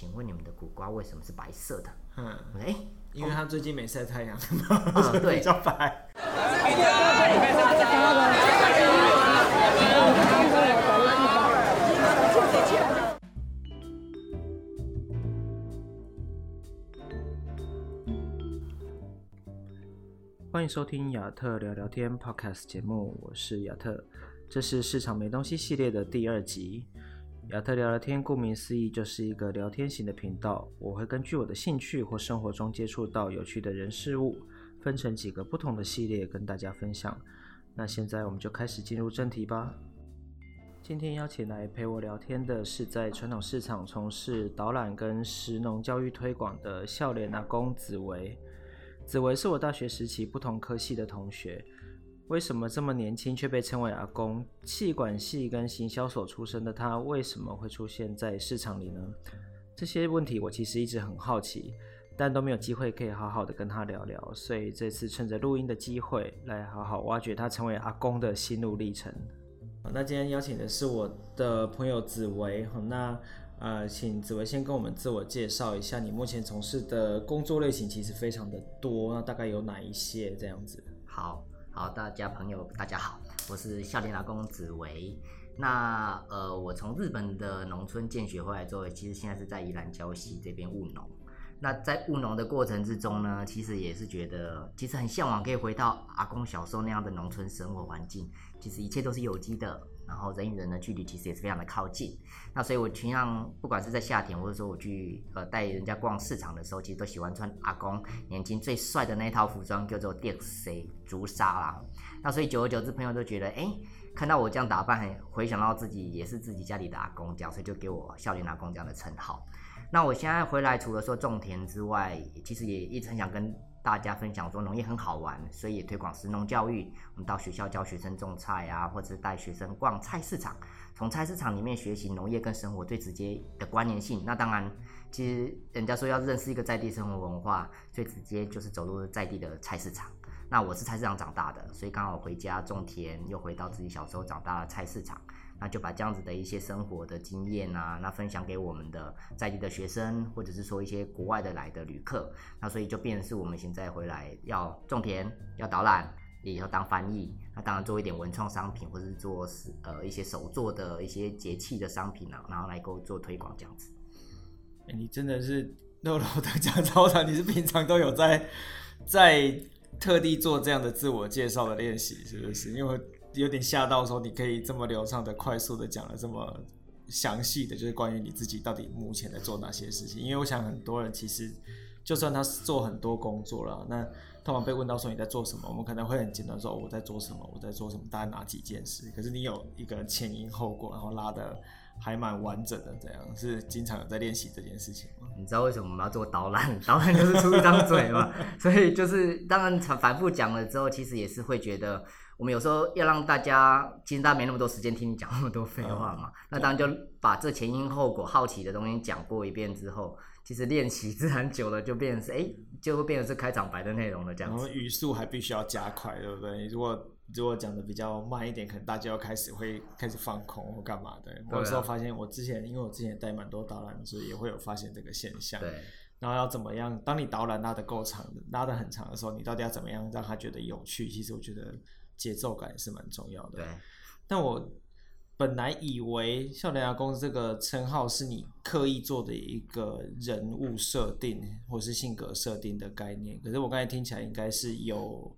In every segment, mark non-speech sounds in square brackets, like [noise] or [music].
请问你们的苦瓜为什么是白色的？嗯，哎、欸，因为他最近没晒太阳，嗯，[laughs] 对，比较白。欢迎收听亚特聊聊天 Podcast 节目，我是亚特，这是市场没东西系列的第二集。亚特聊聊天，顾名思义就是一个聊天型的频道。我会根据我的兴趣或生活中接触到有趣的人事物，分成几个不同的系列跟大家分享。那现在我们就开始进入正题吧。今天邀请来陪我聊天的是在传统市场从事导览跟食农教育推广的笑脸阿公子维。子维是我大学时期不同科系的同学，为什么这么年轻却被称为阿公？气管系跟行销所出身的他，为什么会出现在市场里呢？这些问题我其实一直很好奇，但都没有机会可以好好的跟他聊聊，所以这次趁着录音的机会，来好好挖掘他成为阿公的心路历程。那今天邀请的是我的朋友紫薇，那。呃，请紫薇先跟我们自我介绍一下，你目前从事的工作类型其实非常的多，那大概有哪一些这样子？好，好，大家朋友大家好，我是笑脸老公子维。那呃，我从日本的农村建学回来之后，其实现在是在宜兰礁溪这边务农。那在务农的过程之中呢，其实也是觉得，其实很向往可以回到阿公小时候那样的农村生活环境，其实一切都是有机的。然后人与人的距离其实也是非常的靠近，那所以我平常不管是在夏天，或者说我去呃带人家逛市场的时候，其实都喜欢穿阿公年轻最帅的那一套服装，叫做电 C 竹纱郎。那所以久而久之，朋友都觉得，哎，看到我这样打扮，很回想到自己也是自己家里的阿公这样，所以就给我笑脸阿公这样的称号。那我现在回来，除了说种田之外，其实也一直很想跟。大家分享说农业很好玩，所以也推广食农教育。我们到学校教学生种菜啊，或者是带学生逛菜市场，从菜市场里面学习农业跟生活最直接的关联性。那当然，其实人家说要认识一个在地生活文化，最直接就是走入在地的菜市场。那我是菜市场长大的，所以刚好回家种田，又回到自己小时候长大的菜市场。那就把这样子的一些生活的经验啊，那分享给我们的在地的学生，或者是说一些国外的来的旅客，那所以就变成是我们现在回来要种田，要导览，也要当翻译，那当然做一点文创商品，或者是做呃一些手作的一些节气的商品啊，然后来够做推广这样子。欸，你真的是肉肉的讲超长，你是平常都有在在特地做这样的自我介绍的练习，是不是？因为。有点吓到，说你可以这么流畅的、快速的讲了这么详细的，就是关于你自己到底目前在做哪些事情。因为我想很多人其实，就算他做很多工作了，那通常被问到说你在做什么，我们可能会很简单说我在做什么，我在做什么，大概哪几件事。可是你有一个前因后果，然后拉的还蛮完整的，这样是经常有在练习这件事情？你知道为什么我们要做导览？[laughs] 导览就是出一张嘴嘛，所以就是当然反复讲了之后，其实也是会觉得。我们有时候要让大家，其实大家没那么多时间听你讲那么多废话嘛。嗯、那当然就把这前因后果、好奇的东西讲过一遍之后，其实练习自然久了就变成是，哎，就会变成是开场白的内容了这样子。然后语速还必须要加快，对不对？如果如果讲的比较慢一点，可能大家要开始会开始放空或干嘛的。我有时候发现，我之前因为我之前带蛮多导览，所以也会有发现这个现象。对。然后要怎么样？当你导览拉的够长，拉的很长的时候，你到底要怎么样让他觉得有趣？其实我觉得。节奏感也是蛮重要的。对，但我本来以为笑脸牙公这个称号是你刻意做的一个人物设定或是性格设定的概念，可是我刚才听起来应该是有，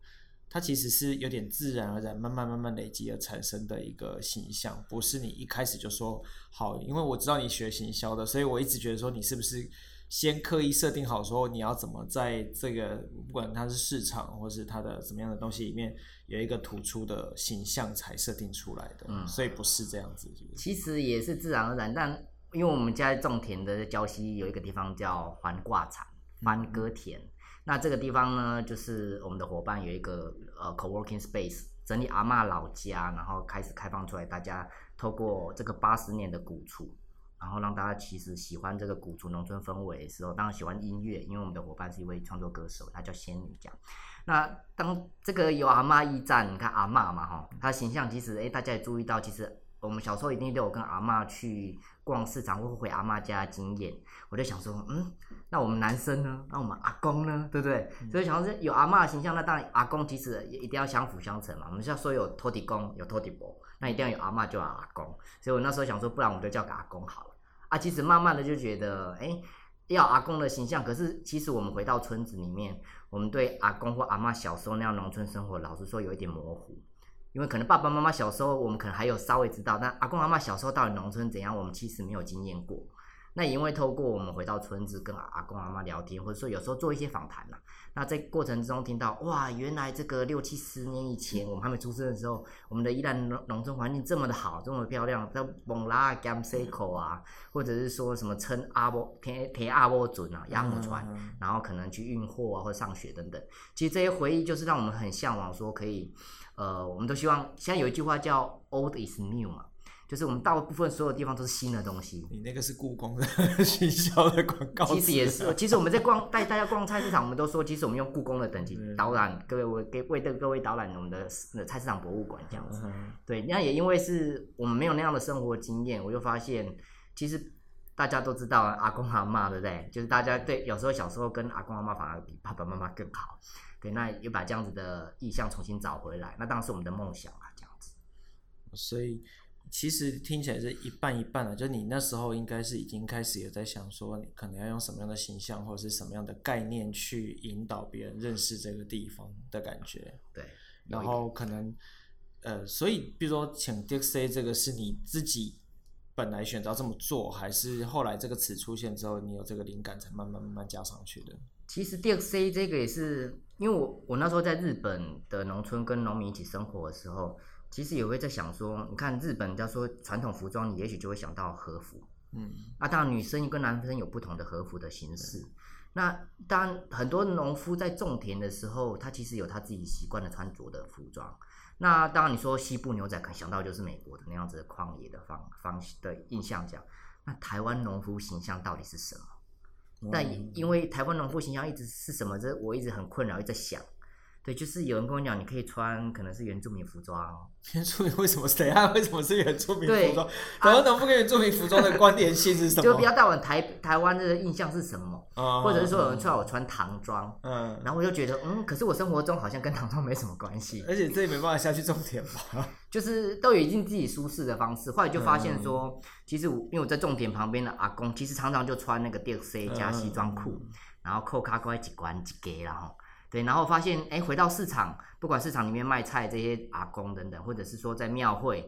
它其实是有点自然而然、慢慢慢慢累积而产生的一个形象，不是你一开始就说好，因为我知道你学行销的，所以我一直觉得说你是不是。先刻意设定好说你要怎么在这个不管它是市场或是它的怎么样的东西里面有一个突出的形象才设定出来的，嗯，所以不是这样子是是？其实也是自然而然，但因为我们家种田的礁溪有一个地方叫环挂场番歌田，嗯，那这个地方呢，就是我们的伙伴有一个呃 co-working space 整理阿嬷老家，然后开始开放出来，大家透过这个八十年的古厝。然后让大家其实喜欢这个古厝农村氛围的时候，当然喜欢音乐，因为我们的伙伴是一位创作歌手，他叫仙女这样。那当这个有阿嬷驿站，你看阿嬷嘛哈，她形象其实哎，大家也注意到，其实我们小时候一定都有跟阿嬷去逛市场或回阿嬷家的经验。我就想说，嗯，那我们男生呢？那我们阿公呢？对不对？嗯、所以想说有阿嬷的形象，那当然阿公其实也一定要相辅相成嘛。我们要说有托底公，有土地婆，那一定要有阿嬷就有阿公。所以我那时候想说，不然我们就叫个阿公好了。啊，其实慢慢的就觉得，哎，要阿公的形象。可是其实我们回到村子里面，我们对阿公或阿嬷小时候那样农村生活，老实说有一点模糊。因为可能爸爸妈妈小时候，我们可能还有稍微知道，但阿公阿妈小时候到底农村怎样，我们其实没有经验过。那也因为透过我们回到村子跟阿公阿妈聊天，或者说有时候做一些访谈呐，那在过程之中听到哇，原来这个六七十年以前我们还没出生的时候，我们的依然农农村环境这么的好，这么漂亮，叫蒙拉甘塞口啊，或者是说什么称阿波田田阿波准啊，鸭母船，然后可能去运货啊或上学等等，其实这些回忆就是让我们很向往，说可以。呃，我们都希望现在有一句话叫 “old is new” 嘛，就是我们大部分所有地方都是新的东西。你那个是故宫的 [laughs] 行销的广告。其实也是，其实我们在逛带大家逛菜市场，我们都说，其实我们用故宫的等级导览各位，我给为的各位导览我们的菜市场博物馆这样子。对，那也因为是我们没有那样的生活经验，我就发现，其实大家都知道阿公阿妈，对不对？就是大家对有时候小时候跟阿公阿妈反而比爸爸妈妈更好。对，那又把这样子的意向重新找回来，那当然是我们的梦想啊，这样子。所以其实听起来是一半一半的，就你那时候应该是已经开始也在想说，你可能要用什么样的形象或者是什么样的概念去引导别人认识这个地方的感觉。对，然后可能呃，所以比如说请 DXA 这个是你自己本来选择这么做，还是后来这个词出现之后，你有这个灵感才慢慢慢慢加上去的？其实 DXA 这个也是，因为我我那时候在日本的农村跟农民一起生活的时候，其实也会在想说，你看日本，叫说传统服装，你也许就会想到和服，嗯，啊，当然女生跟男生有不同的和服的形式。嗯、那当然很多农夫在种田的时候，他其实有他自己习惯的穿着的服装。那当然你说西部牛仔，可能想到就是美国的那样子的旷野的方方的印象讲。那台湾农夫形象到底是什么？但因为台湾农夫形象一直是什么？这我一直很困扰，一直在想。对，就是有人跟我讲，你可以穿可能是原住民服装。[laughs] 原住民为什么？谁啊？为什么是原住民服装？台湾农夫跟原住民服装的关联性是什么？[laughs] 就比较大我台台湾的印象是什么？嗯、或者是说有人说我穿唐装，嗯，然后我就觉得，嗯，可是我生活中好像跟唐装没什么关系。而且这也没办法下去种田吧？就是都有一定自己舒适的方式。后来就发现说，嗯、其实我因为我在种田旁边的阿公，其实常常就穿那个 DXA 加西装裤，嗯、然后扣卡关几关几给，然后。对，然后发现，哎，回到市场，不管市场里面卖菜这些阿公等等，或者是说在庙会，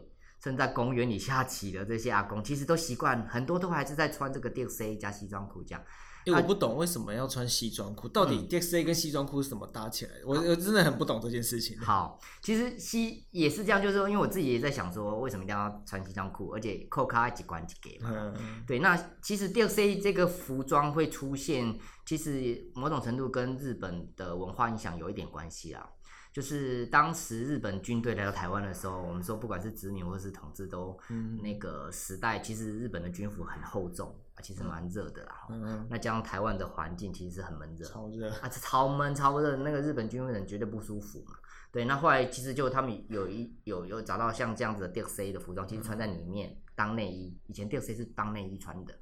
甚至在公园里下棋的这些阿公，其实都习惯，很多都还是在穿这个 DCA 加西装裤这样。因为我不懂为什么要穿西装裤，到底 DXA 跟西装裤是怎么搭起来的？我我真的很不懂这件事情。好，其实西也是这样，就是说，因为我自己也在想说，为什么一定要穿西装裤，而且扣卡几关几给嘛。嗯、对，那其实 DXA 这个服装会出现，其实某种程度跟日本的文化影响有一点关系啦。就是当时日本军队来到台湾的时候，我们说不管是殖民或是统治，都那个时代，其实日本的军服很厚重啊，其实蛮热的啦。嗯、那加上台湾的环境其实是很闷热，超热啊，超闷超热，那个日本军人绝对不舒服嘛。对，那后来其实就他们有一有有找到像这样子的 DXA 的服装，其实穿在里面当内衣。以前 DXA 是当内衣穿的。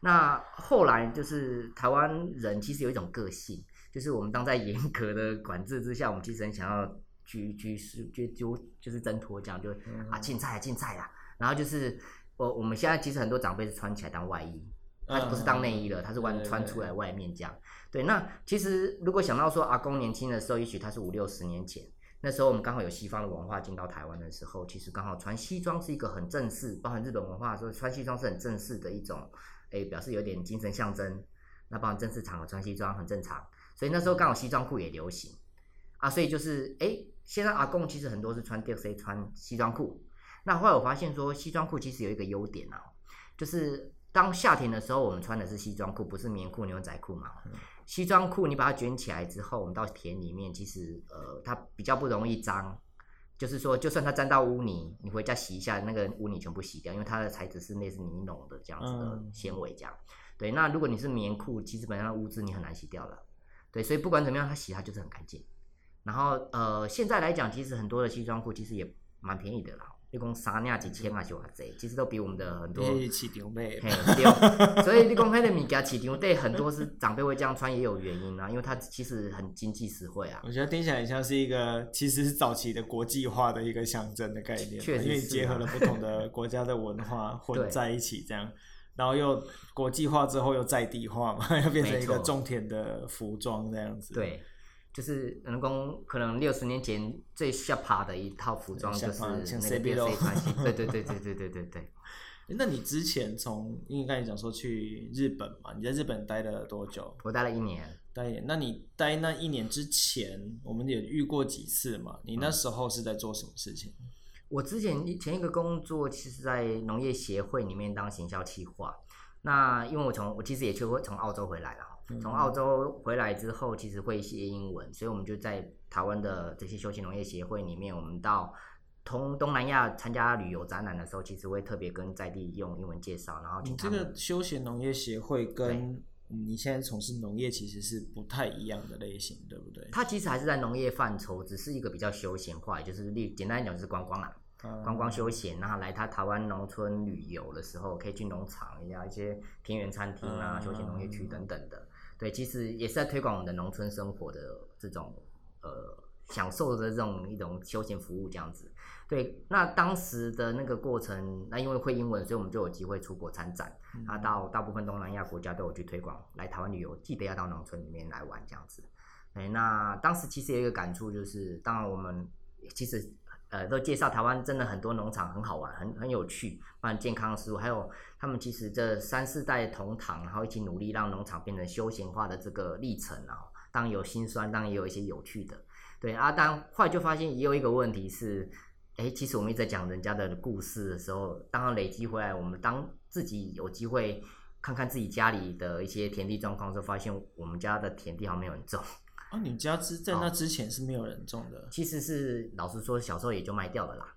那后来就是台湾人其实有一种个性。就是我们当在严格的管制之下，我们其实很想要去去是就就就是挣脱这样，就啊进菜啊进菜啊，然后就是我我们现在其实很多长辈是穿起来当外衣，他不是当内衣了，他是外穿出来外面这样。对，那其实如果想到说阿公年轻的时候，也许他是五六十年前，那时候我们刚好有西方的文化进到台湾的时候，其实刚好穿西装是一个很正式，包含日本文化说穿西装是很正式的一种，哎、欸，表示有点精神象征。那包含正式场合穿西装很正常。所以那时候刚好西装裤也流行啊，所以就是哎，现在阿贡其实很多是穿 DXA 穿西装裤。那后来我发现说，西装裤其实有一个优点啊，就是当夏天的时候，我们穿的是西装裤，不是棉裤、牛仔裤嘛。西装裤你把它卷起来之后，我们到田里面，其实呃它比较不容易脏，就是说就算它沾到污泥，你回家洗一下，那个污泥全部洗掉，因为它的材质是类似尼龙的这样子的纤维这样。对，那如果你是棉裤，其实本身污渍你很难洗掉了。对，所以不管怎么样，它洗它就是很干净。然后呃，现在来讲，其实很多的西装裤其实也蛮便宜的啦，你讲三两几千啊，就还贼，其实都比我们的很多市场买。对，[laughs] 所以你讲那个物件市场对很多是长辈会这样穿也有原因啊，因为它其实很经济实惠啊。我觉得听起来很像是一个其实是早期的国际化的一个象征的概念，确实、啊，因为结合了不同的国家的文化混 [laughs] 在一起这样，然后又国际化之后又在地化嘛，[laughs] 又变成一个种田的服装这样子。对。就是人工可能六十年前最下趴的一套服装，就是那个 C 穿系。对对对对对对对对。[laughs] 那你之前从应该你讲说去日本嘛？你在日本待了多久？我待了一年。待一年。那你待那一年之前，我们也遇过几次嘛？你那时候是在做什么事情？嗯、我之前前一个工作，其实在农业协会里面当行销企划。那因为我从我其实也去过从澳洲回来了。从澳洲回来之后，其实会一些英文，所以我们就在台湾的这些休闲农业协会里面，我们到东东南亚参加旅游展览的时候，其实会特别跟在地用英文介绍。然后你这个休闲农业协会跟你现在从事农业其实是不太一样的类型，对不对？它其实还是在农业范畴，只是一个比较休闲化，就是例简单来讲就是观光啊。观光休闲，然后来他台湾农村旅游的时候，可以去农场，呀一些田园餐厅啊、休闲农业区等等的。对，其实也是在推广我们的农村生活的这种呃享受的这种一种休闲服务这样子。对，那当时的那个过程，那因为会英文，所以我们就有机会出国参展，啊，到大部分东南亚国家都有去推广，来台湾旅游，记得要到农村里面来玩这样子。对，那当时其实有一个感触就是，当然我们其实。呃，都介绍台湾真的很多农场很好玩，很很有趣，包含健康的食物，还有他们其实这三四代同堂，然后一起努力让农场变成休闲化的这个历程啊。当然有辛酸，当然也有一些有趣的。对啊，但后来就发现也有一个问题是，哎，其实我们一直在讲人家的故事的时候，当然累积回来，我们当自己有机会看看自己家里的一些田地状况的时候，发现我们家的田地好像没有人种。啊，[laughs] 你家之在那之前是没有人种的？哦、其实是老实说，小时候也就卖掉了啦。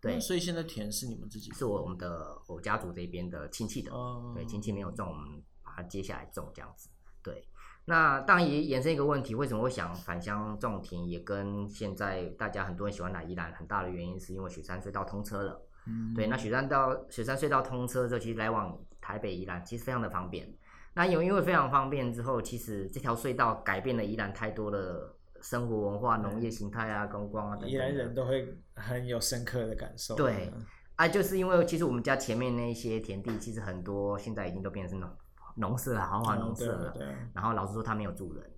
对，嗯、所以现在田是你们自己？是我们的我家族这边的亲戚的。哦。对，亲戚没有种，我们把它接下来种这样子。对。那当然也衍生一个问题，为什么会想返乡种田？也跟现在大家很多人喜欢来宜兰很大的原因，是因为雪山隧道通车了。嗯。对，那雪山到雪山隧道通车之后，其实来往台北宜兰其实非常的方便。那有因为非常方便之后，其实这条隧道改变了宜兰太多的生活文化、农业形态啊、观光啊等等。宜兰人都会很有深刻的感受。对，啊，就是因为其实我们家前面那些田地，其实很多现在已经都变成农农舍了，豪华农舍了。对。然后老师说，他没有住人，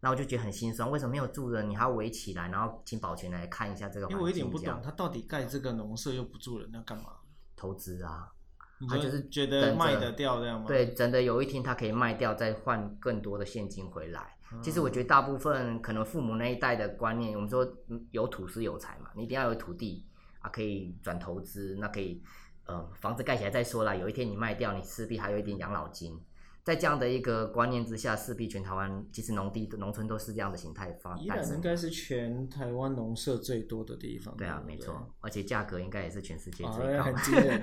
那我就觉得很心酸。为什么没有住人？你还要围起来，然后请保全来看一下这个环境。因为我有点不懂，他到底盖这个农舍又不住人，要干嘛？投资啊。他就是觉得卖得掉这样吗？对，真的有一天他可以卖掉，再换更多的现金回来。其实我觉得大部分可能父母那一代的观念，我们说有土是有财嘛，你一定要有土地啊，可以转投资，那可以呃房子盖起来再说啦。有一天你卖掉，你势必还有一点养老金。在这样的一个观念之下，势必全台湾其实农地、农村都是这样的形态发展。宜兰应该是全台湾农舍最多的地方。对啊，没错，而且价格应该也是全世界最高。哦、很 [laughs] 惊人，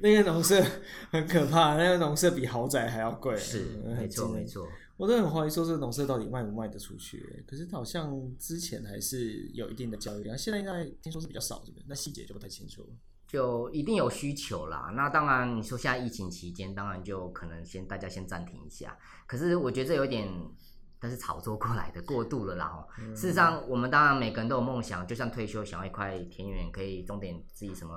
那个农舍很可怕，那个农舍比豪宅还要贵。是，没错没错。我都很怀疑说这个农舍到底卖不卖得出去？可是好像之前还是有一定的交易量，现在应该听说是比较少，是不是？那细节就不太清楚。就一定有需求啦。那当然，你说现在疫情期间，当然就可能先大家先暂停一下。可是我觉得这有点，但是炒作过来的过度了啦。嗯、事实上，我们当然每个人都有梦想，就像退休想要一块田园，可以种点自己什么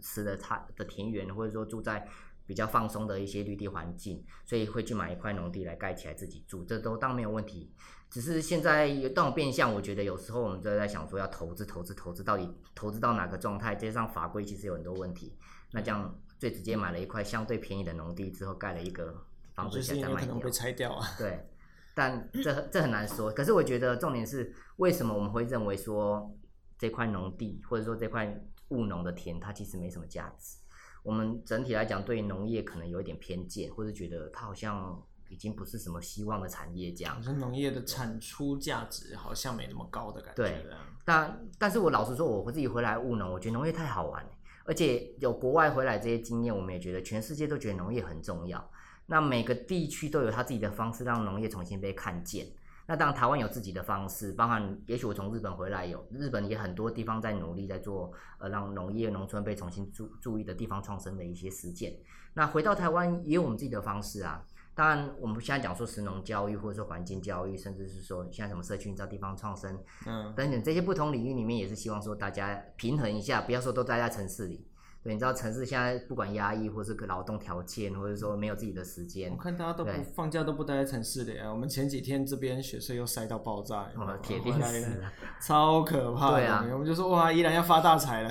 吃的菜的田园，或者说住在比较放松的一些绿地环境，所以会去买一块农地来盖起来自己住，这都当然没有问题。只是现在有这种变相，我觉得有时候我们就在想说，要投资、投资、投资，到底投资到哪个状态？加上法规其实有很多问题。那这样最直接买了一块相对便宜的农地之后，盖了一个房子，现在卖掉，被拆掉啊。对，但这这很难说。可是我觉得重点是，为什么我们会认为说这块农地或者说这块务农的田，它其实没什么价值？我们整体来讲，对农业可能有一点偏见，或者觉得它好像。已经不是什么希望的产业，这样。农业的产出价值好像没那么高的感觉。对，但但是我老实说，我自己回来务农，我觉得农业太好玩，而且有国外回来这些经验，我们也觉得全世界都觉得农业很重要。那每个地区都有他自己的方式，让农业重新被看见。那当然台湾有自己的方式，包含也许我从日本回来有日本也很多地方在努力在做呃让农业农村被重新注注意的地方创生的一些实践。那回到台湾也有我们自己的方式啊。当然我们现在讲说食农教育或者说环境教育，甚至是说现在什么社区营造、地方创生，嗯，等等这些不同领域里面也是希望说大家平衡一下，不要说都待在城市里。对，你知道城市现在不管压抑，或是个劳动条件，或者说没有自己的时间。我看大家都不放假都不待在城市里啊。我们前几天这边雪隧又塞到爆炸，哦，铁定是，超可怕的。对啊，我们就说哇，依然要发大财了，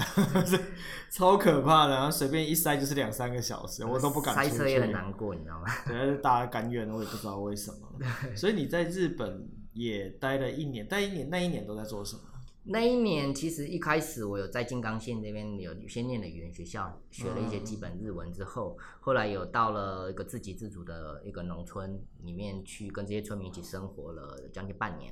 超可怕的，然后随便一塞就是两三个小时，我都不敢。塞车也很难过，你知道吗？[laughs] 对，大家甘愿，我也不知道为什么。所以你在日本也待了一年，待一年那一年都在做什么？那一年其实一开始我有在金刚县这边有先念的语言学校，学了一些基本日文之后，嗯、后来有到了一个自给自足的一个农村里面去跟这些村民一起生活了将近半年，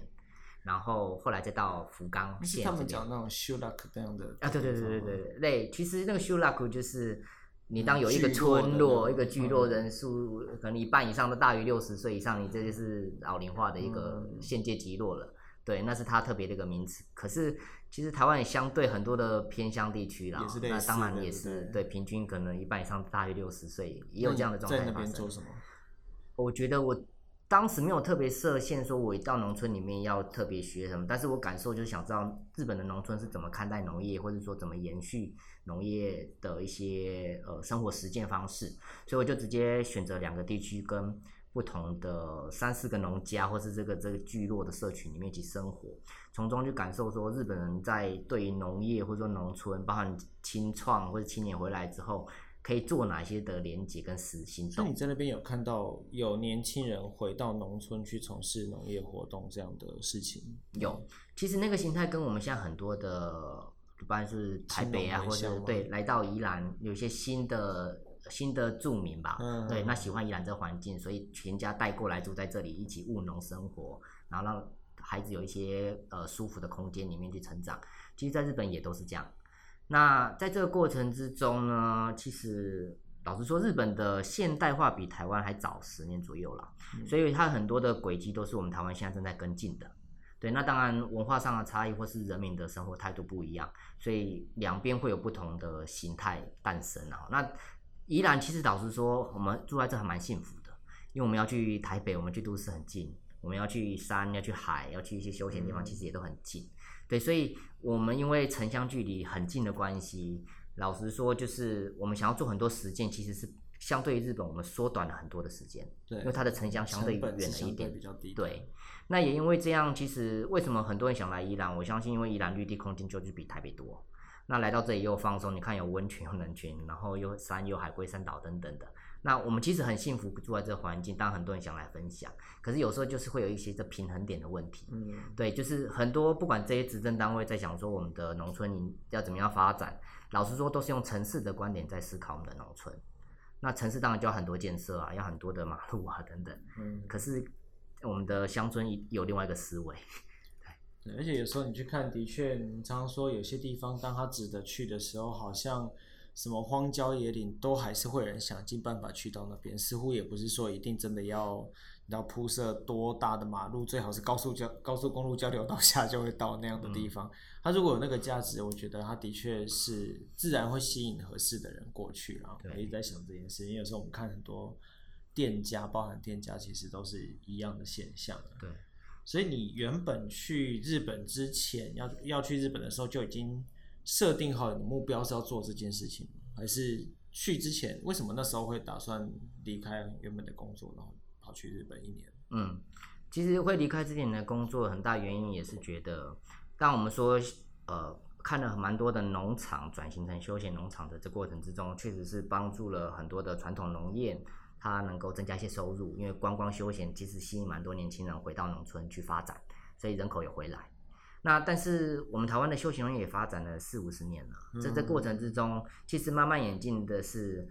然后后来再到福冈县。他们讲那种修拉克这样的。啊，对对对对对。对，其实那个修拉克就是你当有一个村落、嗯、一个聚落人数、嗯、可能一半以上都大于六十岁以上，你这就是老龄化的一个县界级落了。对，那是它特别的一个名词。可是其实台湾也相对很多的偏乡地区啦，那当然也是对，对平均可能一半以上大约六十岁，也有这样的状态发生。在那边做什么？我觉得我当时没有特别设限，说我一到农村里面要特别学什么。但是我感受就是想知道日本的农村是怎么看待农业，或者说怎么延续农业的一些呃生活实践方式。所以我就直接选择两个地区跟。不同的三四个农家，或是这个这个聚落的社群里面一起生活，从中去感受说日本人在对于农业或者说农村，包含青创或者青年回来之后，可以做哪些的连接跟实行动。所以你在那边有看到有年轻人回到农村去从事农业活动这样的事情？有，其实那个形态跟我们现在很多的，不管是台北啊，或者对来到宜兰，有一些新的。新的住民吧，嗯，对，那喜欢宜兰这个环境，所以全家带过来住在这里，一起务农生活，然后让孩子有一些呃舒服的空间里面去成长。其实，在日本也都是这样。那在这个过程之中呢，其实老实说，日本的现代化比台湾还早十年左右了，嗯，所以它很多的轨迹都是我们台湾现在正在跟进的。对，那当然文化上的差异或是人民的生活态度不一样，所以两边会有不同的形态诞生啊。那宜兰其实老实说，我们住在这还蛮幸福的，因为我们要去台北，我们去都市很近；我们要去山、要去海、要去一些休闲地方，其实也都很近。对，所以我们因为城乡距离很近的关系，老实说，就是我们想要做很多实践，其实是相对于日本，我们缩短了很多的时间。对，因为它的城乡相对远了一点，比较低。对，那也因为这样，其实为什么很多人想来宜兰？我相信，因为宜兰绿地空间就是比台北多。那来到这里又放松，你看有温泉有冷泉，然后又山有海龟山岛等等的。那我们其实很幸福住在这个环境，当然很多人想来分享，可是有时候就是会有一些这平衡点的问题。嗯，对，就是很多不管这些执政单位在想说我们的农村要怎么样发展，老实说都是用城市的观点在思考我们的农村。那城市当然就要很多建设啊，要很多的马路啊等等。嗯，可是我们的乡村有另外一个思维。而且有时候你去看，的确，你常常说有些地方，当他值得去的时候，好像什么荒郊野岭，都还是会有人想尽办法去到那边。似乎也不是说一定真的要要铺设多大的马路，最好是高速交高速公路交流道下 [laughs] 就会到那样的地方。它如果有那个价值，我觉得它的确是自然会吸引合适的人过去。然后我一直在想这件事，因为有时候我们看很多店家，包含店家，其实都是一样的现象。对。所以你原本去日本之前，要要去日本的时候就已经设定好你的目标是要做这件事情，还是去之前为什么那时候会打算离开原本的工作，然后跑去日本一年？嗯，其实会离开之前的工作，很大原因也是觉得，当我们说呃看了蛮多的农场转型成休闲农场的这过程之中，确实是帮助了很多的传统农业。它能够增加一些收入，因为观光休闲其实吸引蛮多年轻人回到农村去发展，所以人口也回来。那但是我们台湾的休闲农业也发展了四五十年了，在这过程之中，其实慢慢演进的是，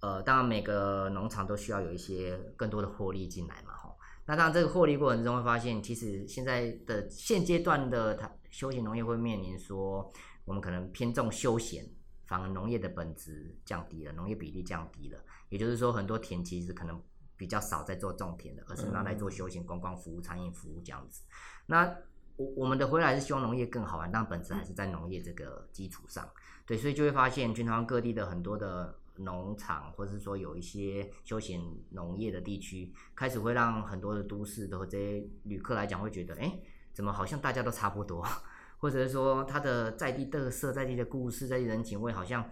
呃，当然每个农场都需要有一些更多的获利进来嘛，吼。那当然这个获利过程之中会发现，其实现在的现阶段的它休闲农业会面临说，我们可能偏重休闲。反而农业的本质降低了，农业比例降低了，也就是说，很多田其实可能比较少在做种田的，而是拿来做休闲观光服务、餐饮服务这样子。那我我们的回来是希望农业更好玩，但本质还是在农业这个基础上。对，所以就会发现全台湾各地的很多的农场，或者是说有一些休闲农业的地区，开始会让很多的都市的这些旅客来讲，会觉得，哎，怎么好像大家都差不多，或者是说它的在地特色、在地的故事、在地人情味，好像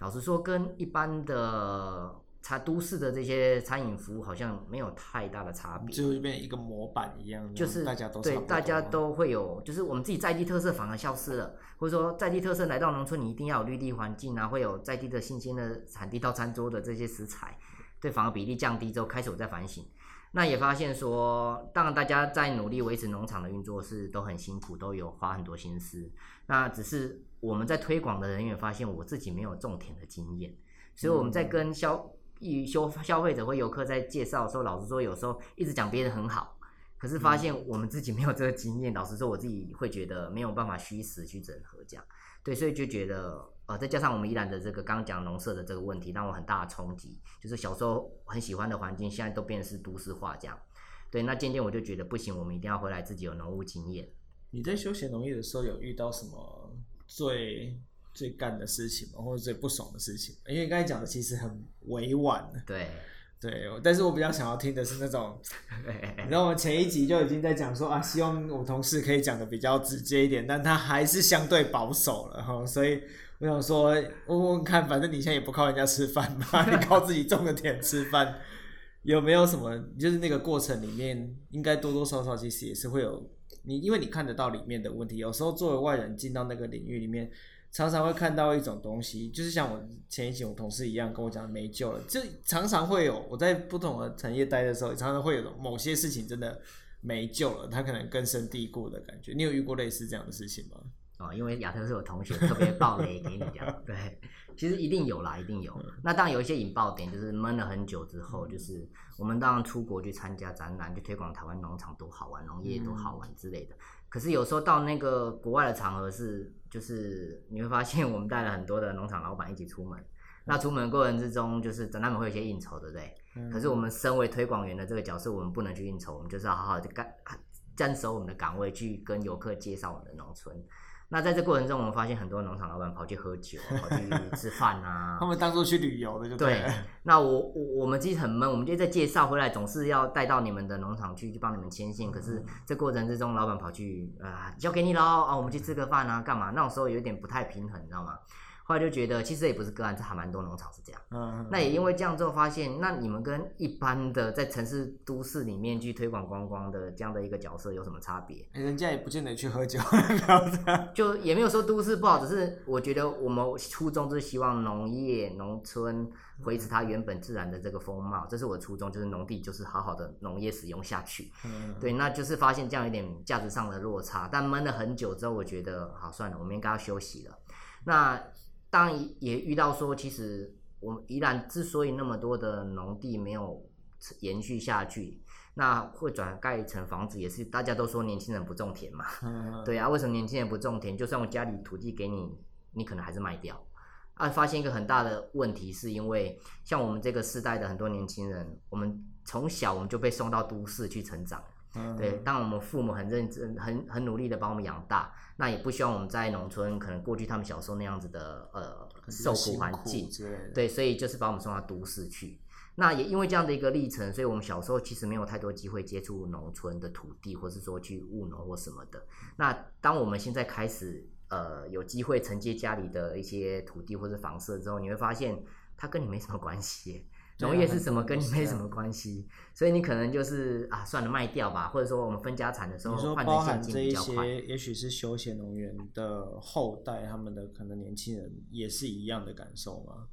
老实说跟一般的。它都市的这些餐饮服务好像没有太大的差别，就变一个模板一样，就是大家都对，大家都会有，就是我们自己在地特色反而消失了，或者说在地特色来到农村，你一定要有绿地环境啊，会有在地的新鲜的产地到餐桌的这些食材，对，反而比例降低之后，开始我在反省，那也发现说，当然大家在努力维持农场的运作是都很辛苦，都有花很多心思，那只是我们在推广的人员发现，我自己没有种田的经验，所以我们在跟消。嗯与消消费者或游客在介绍的时候，老实说，有时候一直讲别人很好，可是发现我们自己没有这个经验。嗯、老实说，我自己会觉得没有办法虚实去整合这样。对，所以就觉得，呃，再加上我们依然的这个刚刚讲农舍的这个问题，让我很大的冲击，就是小时候很喜欢的环境，现在都变成是都市化这样。对，那渐渐我就觉得不行，我们一定要回来自己有农务经验。你在休闲农业的时候有遇到什么最？最干的事情吗，或者最不爽的事情，因为刚才讲的其实很委婉。对，对，但是我比较想要听的是那种，[laughs] 然后我们前一集就已经在讲说啊，希望我同事可以讲的比较直接一点，但他还是相对保守了哈，所以我想说问问看，反正你现在也不靠人家吃饭吧，你靠自己种的田吃饭，有没有什么？就是那个过程里面，应该多多少少其实也是会有你，因为你看得到里面的问题，有时候作为外人进到那个领域里面。常常会看到一种东西，就是像我前一集我同事一样跟我讲没救了，就常常会有我在不同的产业待的时候，常常会有某些事情真的没救了，他可能根深蒂固的感觉。你有遇过类似这样的事情吗？哦，因为亚特是我同学，特别爆雷给你讲。对，其实一定有啦，一定有。那当然有一些引爆点，就是闷了很久之后，就是我们当然出国去参加展览，去推广台湾农场多好玩，农业多好玩之类的。可是有时候到那个国外的场合是，就是你会发现我们带了很多的农场老板一起出门，那出门过程之中，就是他们会有些应酬，对不对？可是我们身为推广员的这个角色，我们不能去应酬，我们就是要好好的干，坚守我们的岗位，去跟游客介绍我们的农村。那在这过程中，我们发现很多农场老板跑去喝酒，跑去 [laughs] 吃饭啊。[laughs] 他们当做去旅游的就对。对。那我我我们其实很闷，我们就在介绍回来，总是要带到你们的农场去，去帮你们牵线。可是这过程之中，老板跑去啊，交给你喽啊，我们去吃个饭啊，干嘛？那种时候有点不太平衡，你知道吗？后来就觉得，其实也不是个案，这还蛮多农场是这样。嗯，那也因为这样之后发现，那你们跟一般的在城市都市里面去推广观光的这样的一个角色有什么差别？人家也不见得去喝酒，[laughs] 就也没有说都市不好，只是我觉得我们初衷就是希望农业农村维持它原本自然的这个风貌，这是我的初衷，就是农地就是好好的农业使用下去。嗯，对，那就是发现这样有点价值上的落差，但闷了很久之后，我觉得好算了，我们应该要休息了。那。当然也遇到说，其实我们宜兰之所以那么多的农地没有延续下去，那会转盖成房子，也是大家都说年轻人不种田嘛。嗯、[laughs] 对啊，为什么年轻人不种田？就算我家里土地给你，你可能还是卖掉。啊，发现一个很大的问题，是因为像我们这个世代的很多年轻人，我们从小我们就被送到都市去成长。嗯、对，当我们父母很认真、很很努力的把我们养大，那也不希望我们在农村，可能过去他们小时候那样子的呃受苦环境，对，所以就是把我们送到都市去。那也因为这样的一个历程，所以我们小时候其实没有太多机会接触农村的土地，或是说去务农或什么的。那当我们现在开始呃有机会承接家里的一些土地或者房舍之后，你会发现它跟你没什么关系。农业是什么，跟你没什么关系，所以你可能就是啊，算了，卖掉吧，或者说我们分家产的时候换成现金比较快。也许是休闲农园的后代，他们的可能年轻人也是一样的感受吗？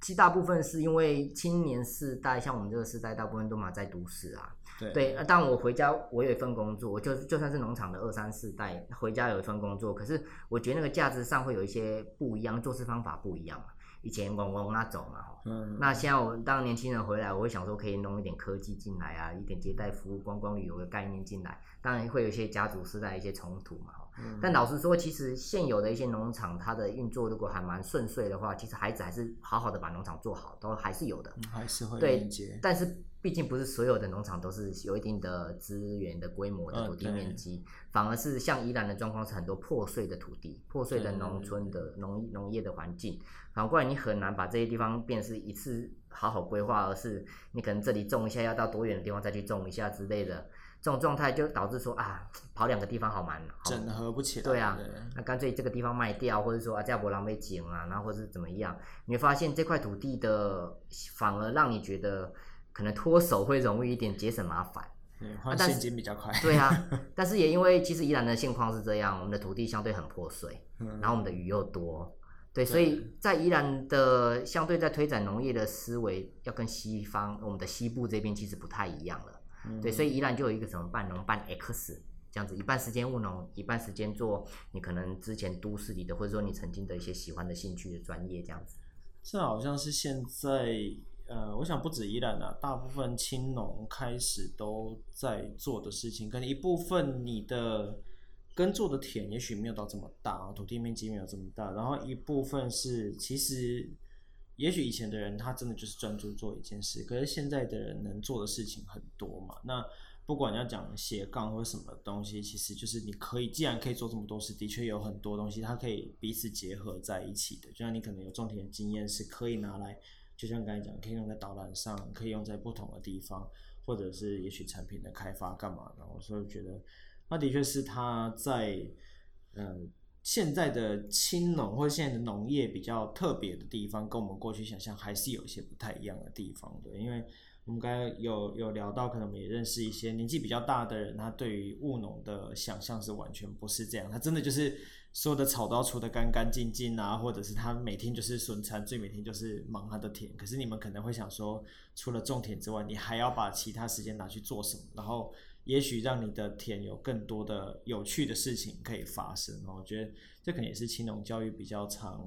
其实大部分是因为青年世代，像我们这个世代，大部分都嘛在都市啊。对对，但我回家，我有一份工作，我就就算是农场的二三四代，回家有一份工作，可是我觉得那个价值上会有一些不一样，做事方法不一样嘛。以前往往那走嘛，嗯，那现在我当年轻人回来，我会想说可以弄一点科技进来啊，一点接待服务、观光旅游的概念进来，当然会有一些家族世代一些冲突嘛，嗯，但老实说，其实现有的一些农场，它的运作如果还蛮顺遂的话，其实孩子还是好好的把农场做好，都还是有的，还是会对，但是毕竟不是所有的农场都是有一定的资源的规模的土地面积，嗯、反而是像宜兰的状况是很多破碎的土地、破碎的农村的农农业的环境。反过来，你很难把这些地方变是一次好好规划，而是你可能这里种一下，要到多远的地方再去种一下之类的。这种状态就导致说啊，跑两个地方好难，整合不起来。对啊，那干脆这个地方卖掉，或者说啊，这样不浪费钱啊，然后或者是怎么样？你会发现这块土地的反而让你觉得可能脱手会容易一点，节省麻烦。对，换现金比较快。对啊，[laughs] 但是也因为其实宜兰的现况是这样，我们的土地相对很破碎，嗯、然后我们的鱼又多，对，所以在宜兰的相对在推展农业的思维，要跟西方我们的西部这边其实不太一样了。对，所以宜兰就有一个什么半农半 X 这样子，一半时间务农，一半时间做你可能之前都市里的，或者说你曾经的一些喜欢的兴趣的专业这样子。这好像是现在，呃，我想不止宜兰啊，大部分青农开始都在做的事情，可能一部分你的耕作的田也许没有到这么大，土地面积没有这么大，然后一部分是其实。也许以前的人他真的就是专注做一件事，可是现在的人能做的事情很多嘛。那不管你要讲斜杠或什么东西，其实就是你可以，既然可以做这么多事，的确有很多东西它可以彼此结合在一起的。就像你可能有种田经验，是可以拿来，就像刚才讲，可以用在导览上，可以用在不同的地方，或者是也许产品的开发干嘛的。所以觉得，那的确是他在嗯。现在的青农或者现在的农业比较特别的地方，跟我们过去想象还是有一些不太一样的地方的。因为我们刚才有有聊到，可能我们也认识一些年纪比较大的人，他对于务农的想象是完全不是这样。他真的就是所有的草都要除得干干净净啊，或者是他每天就是损残，最每天就是忙他的田。可是你们可能会想说，除了种田之外，你还要把其他时间拿去做什么？然后。也许让你的田有更多的有趣的事情可以发生，我觉得这可能也是青农教育比较常，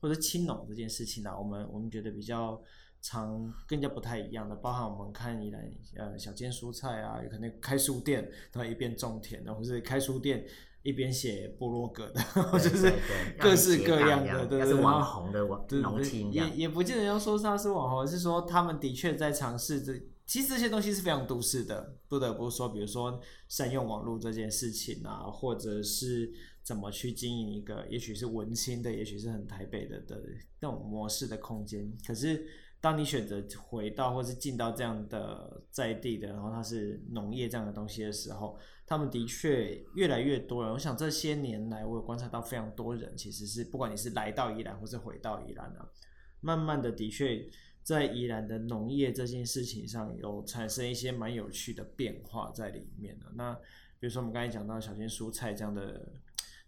或者青农这件事情啊，我们我们觉得比较常更加不太一样的，包含我们看以来呃小间蔬菜啊，有可能开书店，然后一边种田的，或是开书店一边写部落格的，[laughs] 就是各式各样的，对对对，是网红的网农青，也也不见得要说他是网红，是说他们的确在尝试这。其实这些东西是非常都市的，不得不说，比如说善用网络这件事情啊，或者是怎么去经营一个，也许是文青的，也许是很台北的的那种模式的空间。可是，当你选择回到或是进到这样的在地的，然后它是农业这样的东西的时候，他们的确越来越多了。我想这些年来，我有观察到非常多人，其实是不管你是来到宜兰或是回到宜兰啊，慢慢的的确。在宜兰的农业这件事情上，有产生一些蛮有趣的变化在里面的。那比如说我们刚才讲到小间蔬菜这样的，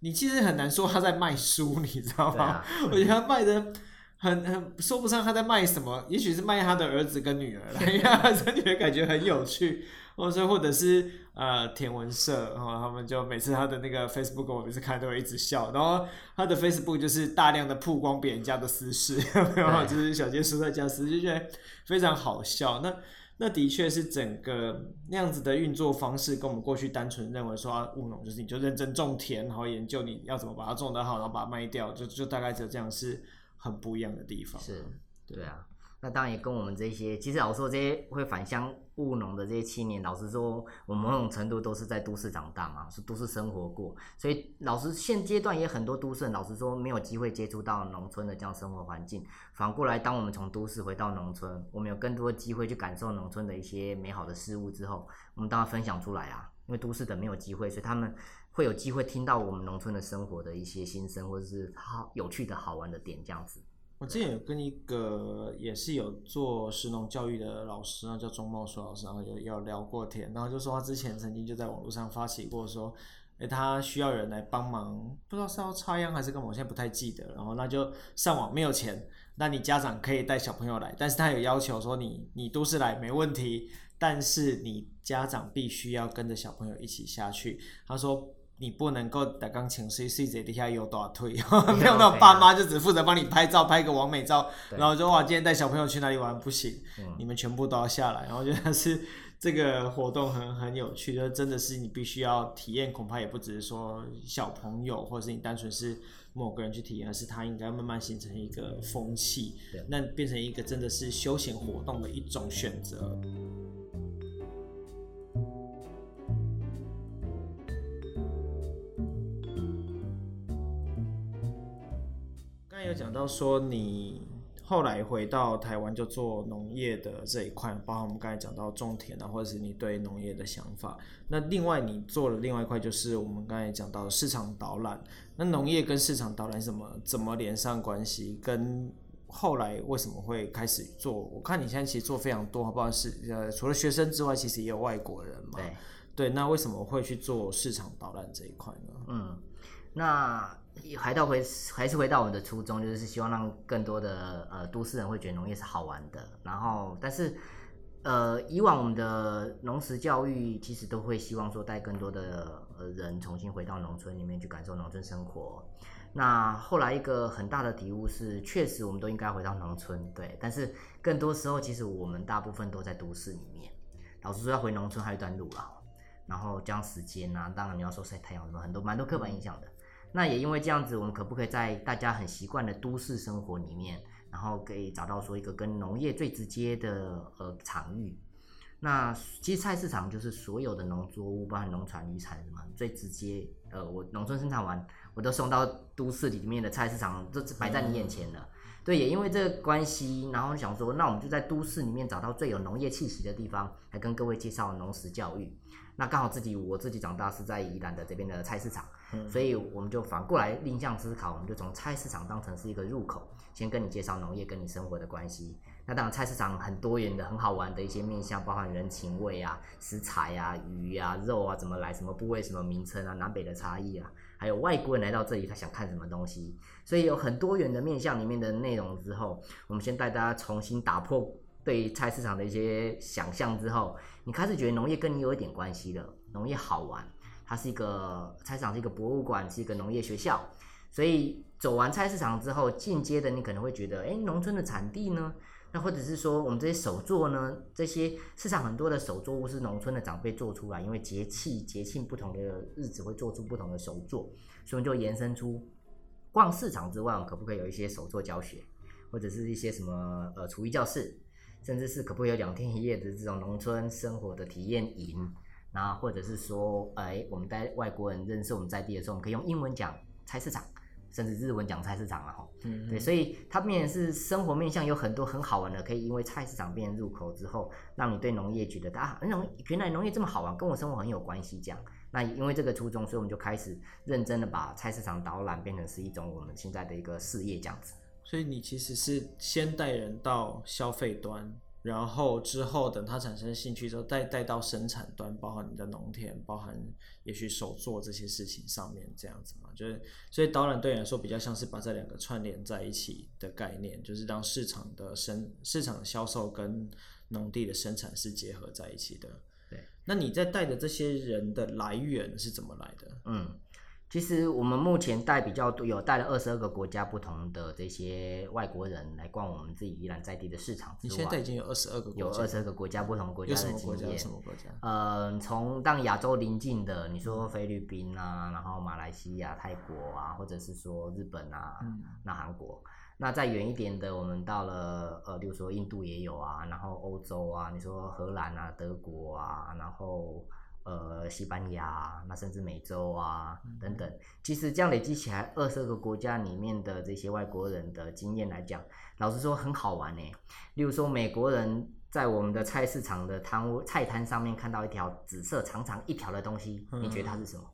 你其实很难说他在卖书，你知道吗？啊、[laughs] 我觉得他卖的很很说不上他在卖什么，也许是卖他的儿子跟女儿了，[laughs] 因为他的女儿感觉很有趣。或者或者是呃田文社，然后他们就每次他的那个 Facebook，我每次看都会一直笑。然后他的 Facebook 就是大量的曝光别人家的私事，[laughs] 然后就是小间蔬菜家私，就觉得非常好笑。那那的确是整个那样子的运作方式，跟我们过去单纯认为说啊务农就是你就认真种田，然后研究你要怎么把它种得好，然后把它卖掉，就就大概只有这样是很不一样的地方。是，对啊。那当然也跟我们这些，其实老实说，这些会返乡务农的这些青年，老实说，我们某种程度都是在都市长大嘛，是都市生活过，所以老实现阶段也很多都市人，老实说没有机会接触到农村的这样生活环境。反过来，当我们从都市回到农村，我们有更多的机会去感受农村的一些美好的事物之后，我们当然分享出来啊。因为都市的没有机会，所以他们会有机会听到我们农村的生活的一些心声，或者是好有趣的好玩的点这样子。我之前有跟一个也是有做食农教育的老师，然后叫钟茂书老师，然后有有聊过天，然后就说他之前曾经就在网络上发起过说，诶，他需要人来帮忙，不知道是要插秧还是干嘛，我现在不太记得。然后那就上网没有钱，那你家长可以带小朋友来，但是他有要求说你你都是来没问题，但是你家长必须要跟着小朋友一起下去。他说。你不能够打钢琴，所以睡在底下有大腿，[laughs] 没有那种爸妈就只负责帮你拍照，拍个完美照，然后就哇，今天带小朋友去哪里玩不行，你们全部都要下来。然后觉得是这个活动很很有趣，就真的是你必须要体验，恐怕也不只是说小朋友，或者是你单纯是某个人去体验，而是它应该慢慢形成一个风气，对那变成一个真的是休闲活动的一种选择。有讲到说你。后来回到台湾就做农业的这一块，包括我们刚才讲到种田啊，或者是你对农业的想法。那另外你做了另外一块，就是我们刚才讲到市场导览。那农业跟市场导览怎么怎么连上关系？跟后来为什么会开始做？我看你现在其实做非常多，好不好？是呃，除了学生之外，其实也有外国人嘛。对对，那为什么会去做市场导览这一块呢？嗯，那。还到回还是回到我们的初衷，就是希望让更多的呃都市人会觉得农业是好玩的。然后，但是呃以往我们的农时教育其实都会希望说带更多的呃人重新回到农村里面去感受农村生活。那后来一个很大的体悟是，确实我们都应该回到农村，对。但是更多时候，其实我们大部分都在都市里面。老实说，要回农村还有一段路啊。然后这样时间啊，当然你要说晒太阳什么，很多蛮多刻板印象的。那也因为这样子，我们可不可以在大家很习惯的都市生活里面，然后可以找到说一个跟农业最直接的呃场域？那其实菜市场就是所有的农作物，包含农产、渔产什么最直接。呃，我农村生产完，我都送到都市里面的菜市场，这摆在你眼前了。对，也因为这个关系，然后想说，那我们就在都市里面找到最有农业气息的地方，来跟各位介绍农时教育。那刚好自己我自己长大是在宜兰的这边的菜市场，所以我们就反过来另向思考，我们就从菜市场当成是一个入口，先跟你介绍农业跟你生活的关系。那当然菜市场很多元的、很好玩的一些面向，包含人情味啊、食材啊、鱼啊、肉啊怎么来、什么部位、什么名称啊、南北的差异啊，还有外国人来到这里他想看什么东西，所以有很多元的面向里面的内容之后，我们先带大家重新打破。对菜市场的一些想象之后，你开始觉得农业跟你有一点关系了。农业好玩，它是一个菜市场，是一个博物馆，是一个农业学校。所以走完菜市场之后，进阶的你可能会觉得，哎，农村的产地呢？那或者是说，我们这些手作呢？这些市场很多的手作物是农村的长辈做出来，因为节气节庆不同的日子会做出不同的手作，所以我们就延伸出，逛市场之外，可不可以有一些手作教学，或者是一些什么呃厨艺教室？甚至是可不可以有两天一夜的这种农村生活的体验营，然后或者是说，哎，我们带外国人认识我们在地的时候，我们可以用英文讲菜市场，甚至日文讲菜市场了哈。嗯，对，所以它面是生活面向有很多很好玩的，可以因为菜市场变成入口之后，让你对农业觉得啊，农原来农业这么好玩，跟我生活很有关系这样。那因为这个初衷，所以我们就开始认真的把菜市场导览变成是一种我们现在的一个事业这样子。所以你其实是先带人到消费端，然后之后等他产生兴趣之后，再带到生产端，包含你的农田，包含也许手做这些事情上面，这样子嘛，就是所以导览对你来说比较像是把这两个串联在一起的概念，就是让市场的生市场的销售跟农地的生产是结合在一起的。对，那你在带的这些人的来源是怎么来的？嗯。其实我们目前带比较多，有带了二十二个国家不同的这些外国人来逛我们自己宜兰在地的市场。你现在已经有二十二个国家，有二十二个国家不同国家的经验。有什么国家？什么国家？呃，从当亚洲邻近的，你说菲律宾啊，然后马来西亚、泰国啊，或者是说日本啊，嗯、那韩国。那再远一点的，我们到了呃，比如说印度也有啊，然后欧洲啊，你说荷兰啊、德国啊，然后。呃，西班牙，那甚至美洲啊，等等，其实这样累积起来，二十个国家里面的这些外国人的经验来讲，老实说很好玩呢。例如说，美国人在我们的菜市场的摊位菜摊上面看到一条紫色长长一条的东西，嗯、你觉得它是什么？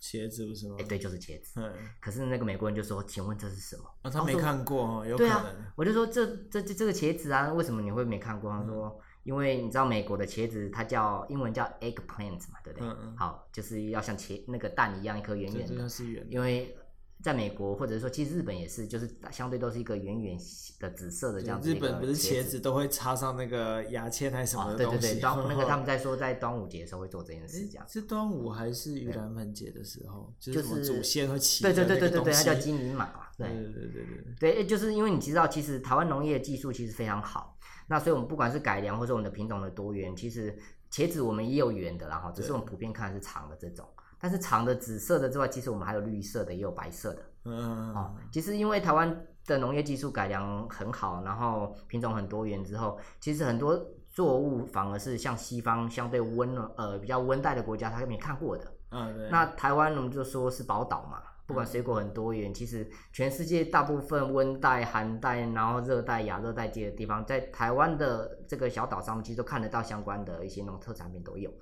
茄子不是吗？哎，对，就是茄子。嗯。可是那个美国人就说：“请问这是什么？”啊，他没看过哦，有可能。对啊，我就说这这这这个茄子啊，为什么你会没看过？他说。嗯因为你知道美国的茄子，它叫英文叫 eggplant 嘛，对不对？嗯嗯。好，就是要像茄那个蛋一样，一颗圆圆的。是圆的。因为在美国，或者说，其实日本也是，就是相对都是一个圆圆的紫色的这样子。日本不是茄子都会插上那个牙签还是什么的东西？哦、对对对，端那个 [laughs] 他们在说在端午节的时候会做这件事，这样。是端午还是盂兰盆节的时候？就是祖先会骑。对对对对对对，它叫金银马嘛。对对对对对。对，就是因为你知道，其实台湾农业技术其实非常好。那所以，我们不管是改良，或者我们的品种的多元，其实茄子我们也有圆的，然后只是我们普遍看的是长的这种。但是长的紫色的之外，其实我们还有绿色的，也有白色的。嗯哦，其实因为台湾的农业技术改良很好，然后品种很多元之后，其实很多作物反而是像西方相对温呃比较温带的国家，他没看过的。嗯，对。那台湾我们就说是宝岛嘛，不管水果很多元，其实全世界大部分温带、寒带，然后热带、亚热带这些地方，在台湾的这个小岛上面，其实都看得到相关的一些农特产品都有。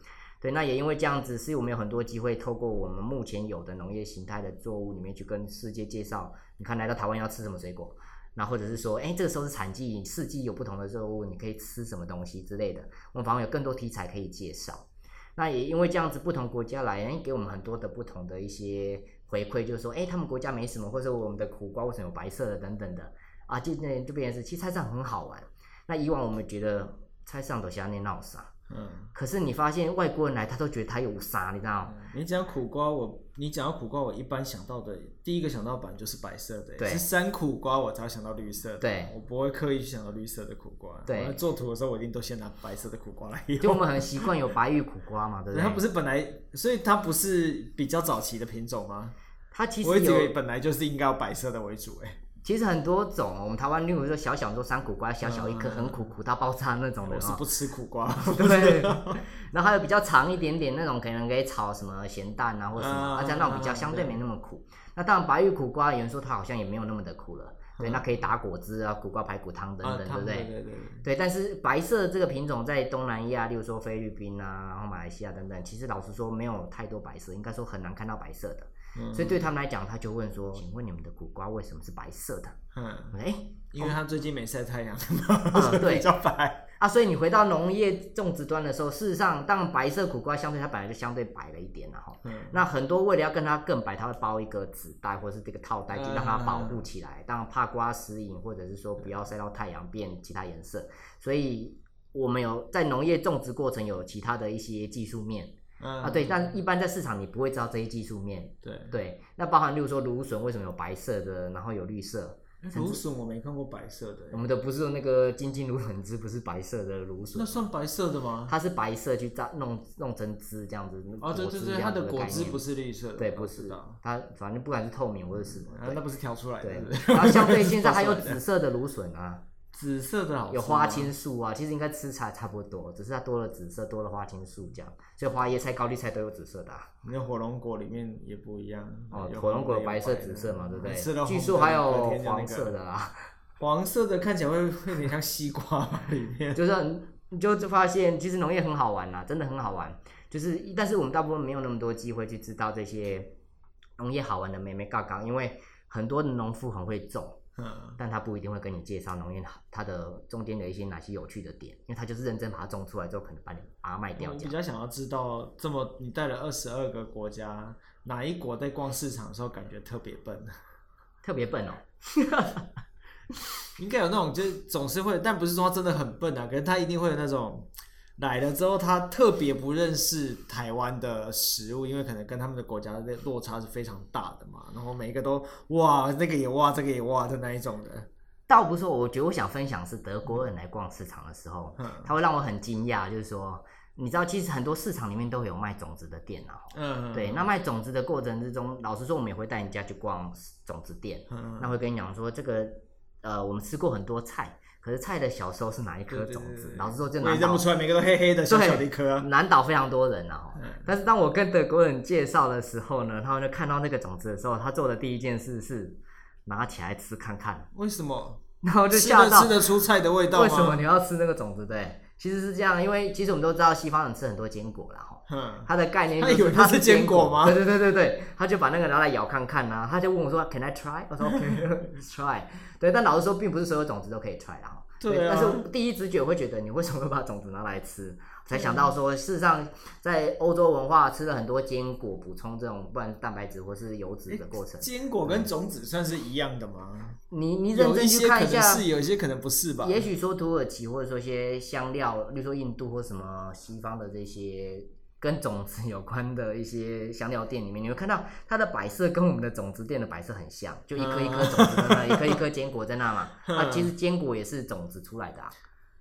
对，那也因为这样子，所以我们有很多机会透过我们目前有的农业形态的作物里面去跟世界介绍，你看来到台湾要吃什么水果，那或者是说，哎，这个时候是产季，四季有不同的作物，你可以吃什么东西之类的，我们反而有更多题材可以介绍。那也因为这样子，不同国家来，哎，给我们很多的不同的一些回馈，就是说，哎，他们国家没什么，或者我们的苦瓜为什么有白色的等等的，啊，就那就变成是，其实菜上很好玩。那以往我们觉得菜上都是那闹啥。嗯，可是你发现外国人来，他都觉得他有啥，你知道吗？你讲苦瓜，我你讲到苦瓜，我一般想到的第一个想到版就是白色的，对，是山苦瓜，我才会想到绿色的。对，我不会刻意去想到绿色的苦瓜。对，做图的时候我一定都先拿白色的苦瓜来用。就我们很习惯有白玉苦瓜嘛，对不对？它不是本来，所以它不是比较早期的品种吗？它其实我一直以为本来就是应该要白色的为主，哎。其实很多种，我们台湾例如说小小说山苦瓜，小小一颗很苦，苦到爆炸那种的。我是不吃苦瓜。对。[laughs] 然后还有比较长一点点那种，可能可以炒什么咸蛋啊，或什么，而且那种比较相对没那么苦。那当然白玉苦瓜，有人说它好像也没有那么的苦了。对，那可以打果汁啊，苦瓜排骨汤等等，对不对？对对对。对，但是白色这个品种在东南亚，例如说菲律宾啊，然后马来西亚等等，其实老实说没有太多白色，应该说很难看到白色的。嗯、所以对他们来讲，他就问说：“请问你们的苦瓜为什么是白色的？”嗯，哎、欸，因为他最近没晒太阳，嗯，[laughs] 对，比较白啊。所以你回到农业种植端的时候，事实上，当白色苦瓜相对它本来就相对白了一点了哈。嗯。那很多为了要跟它更白，它会包一个纸袋或者是这个套袋，就让它保护起来，当然怕刮湿影，或者是说不要晒到太阳变其他颜色。所以我们有在农业种植过程有其他的一些技术面。嗯、啊，对，但一般在市场你不会知道这些技术面。对对，那包含例如说芦笋为什么有白色的，然后有绿色。芦笋我没看过白色的。我们的不是那个金金芦笋汁，不是白色的芦笋。那算白色的吗？它是白色去榨弄弄成汁这样子。哦，对对对，它的果汁不是绿色的。对，不是。它反正不管是透明或者什么，啊、那不是调出来的。对。然后相对 [laughs] 现在还有紫色的芦笋啊。紫色的好，有花青素啊，其实应该吃起来差不多，只是它多了紫色，多了花青素这样，所以花椰菜、高丽菜都有紫色的、啊。那火龙果里面也不一样哦，火龙果有白色、紫色嘛，对不对？据说还有黄色的啊，黄色的看起来会会有点像西瓜里面。就是你就就发现，其实农业很好玩呐、啊，真的很好玩。就是但是我们大部分没有那么多机会去知道这些农业好玩的眉眉角角，因为很多的农夫很会种。嗯，但他不一定会跟你介绍农业它的中间的一些哪些有趣的点，因为他就是认真把它种出来之后，可能把你把它卖掉。我比较想要知道，这么你带了二十二个国家，哪一国在逛市场的时候感觉特别笨？特别笨哦，[laughs] 应该有那种，就是总是会，但不是说他真的很笨啊，可是他一定会有那种。来了之后，他特别不认识台湾的食物，因为可能跟他们的国家的落差是非常大的嘛。然后每一个都哇，那个也哇，这个也哇的那一种的。倒不是，我觉得我想分享是德国人来逛市场的时候，嗯、他会让我很惊讶，就是说，你知道，其实很多市场里面都有卖种子的店啊。嗯，对。那卖种子的过程之中，老实说，我们也会带人家去逛种子店。嗯，那会跟你讲说，这个呃，我们吃过很多菜。可是菜的小时候是哪一颗种子？老实说，就难认不出来，每个都黑黑的，小小的一颗，啊，难倒非常多人啊。嗯、但是当我跟德国人介绍的时候呢，他们就看到那个种子的时候，他做的第一件事是拿起来吃看看。为什么？[laughs] 然后就吓到，吃得出菜的味道吗？为什么你要吃那个种子？对，其实是这样，因为其实我们都知道西方人吃很多坚果啦。嗯，他的概念就是它是坚果吗？对对对对对，他就把那个拿来咬看看啊，他就问我说：“Can I try？” 我说：“OK，try。”对，但老实说，并不是所有种子都可以 try 的哈。对，但是第一直觉会觉得，你为什么会把种子拿来吃？才想到说，事实上，在欧洲文化吃了很多坚果，补充这种不然蛋白质或是油脂的过程。坚果跟种子算是一样的吗？你你认真去看一下，是有一些可能不是吧？也许说土耳其，或者说一些香料，例如说印度或什么西方的这些。跟种子有关的一些香料店里面，你会看到它的摆设跟我们的种子店的摆设很像，就一颗一颗种子在那，一颗一颗坚果在那嘛。[laughs] 啊，其实坚果也是种子出来的啊。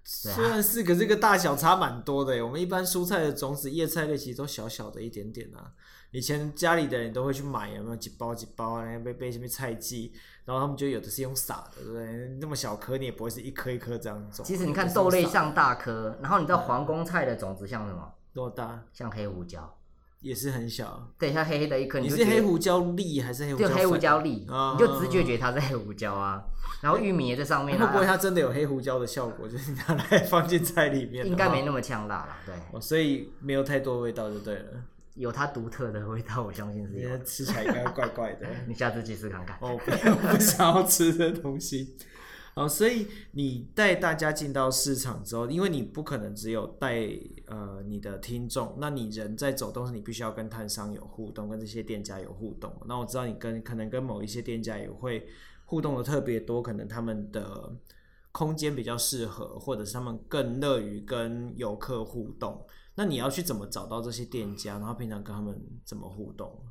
虽然是，可是这个大小差蛮多的。我们一般蔬菜的种子、叶菜类其实都小小的一点点啊。以前家里的人都会去买，有没有几包几包啊？背背什么菜剂，然后他们就有的是用撒的，对不对？那么小颗，你也不会是一颗一颗这样种。其实你看豆类像大颗，然后你知道皇宫菜的种子像什么？多大？像黑胡椒。也是很小，对，像黑黑的一颗。你是黑胡椒粒还是黑胡椒？就黑胡椒粒，你就直觉觉得它是黑胡椒啊。然后玉米也在上面。会不会它真的有黑胡椒的效果？就是拿来放进菜里面。应该没那么呛辣了，对。哦，所以没有太多味道就对了。有它独特的味道，我相信是有。吃起来应该怪怪的。[laughs] 你下次去试看看。哦，不想要吃的东西。好，所以你带大家进到市场之后，因为你不可能只有带呃你的听众，那你人在走动时，你必须要跟摊商有互动，跟这些店家有互动。那我知道你跟可能跟某一些店家也会互动的特别多，可能他们的空间比较适合，或者是他们更乐于跟游客互动。那你要去怎么找到这些店家，然后平常跟他们怎么互动？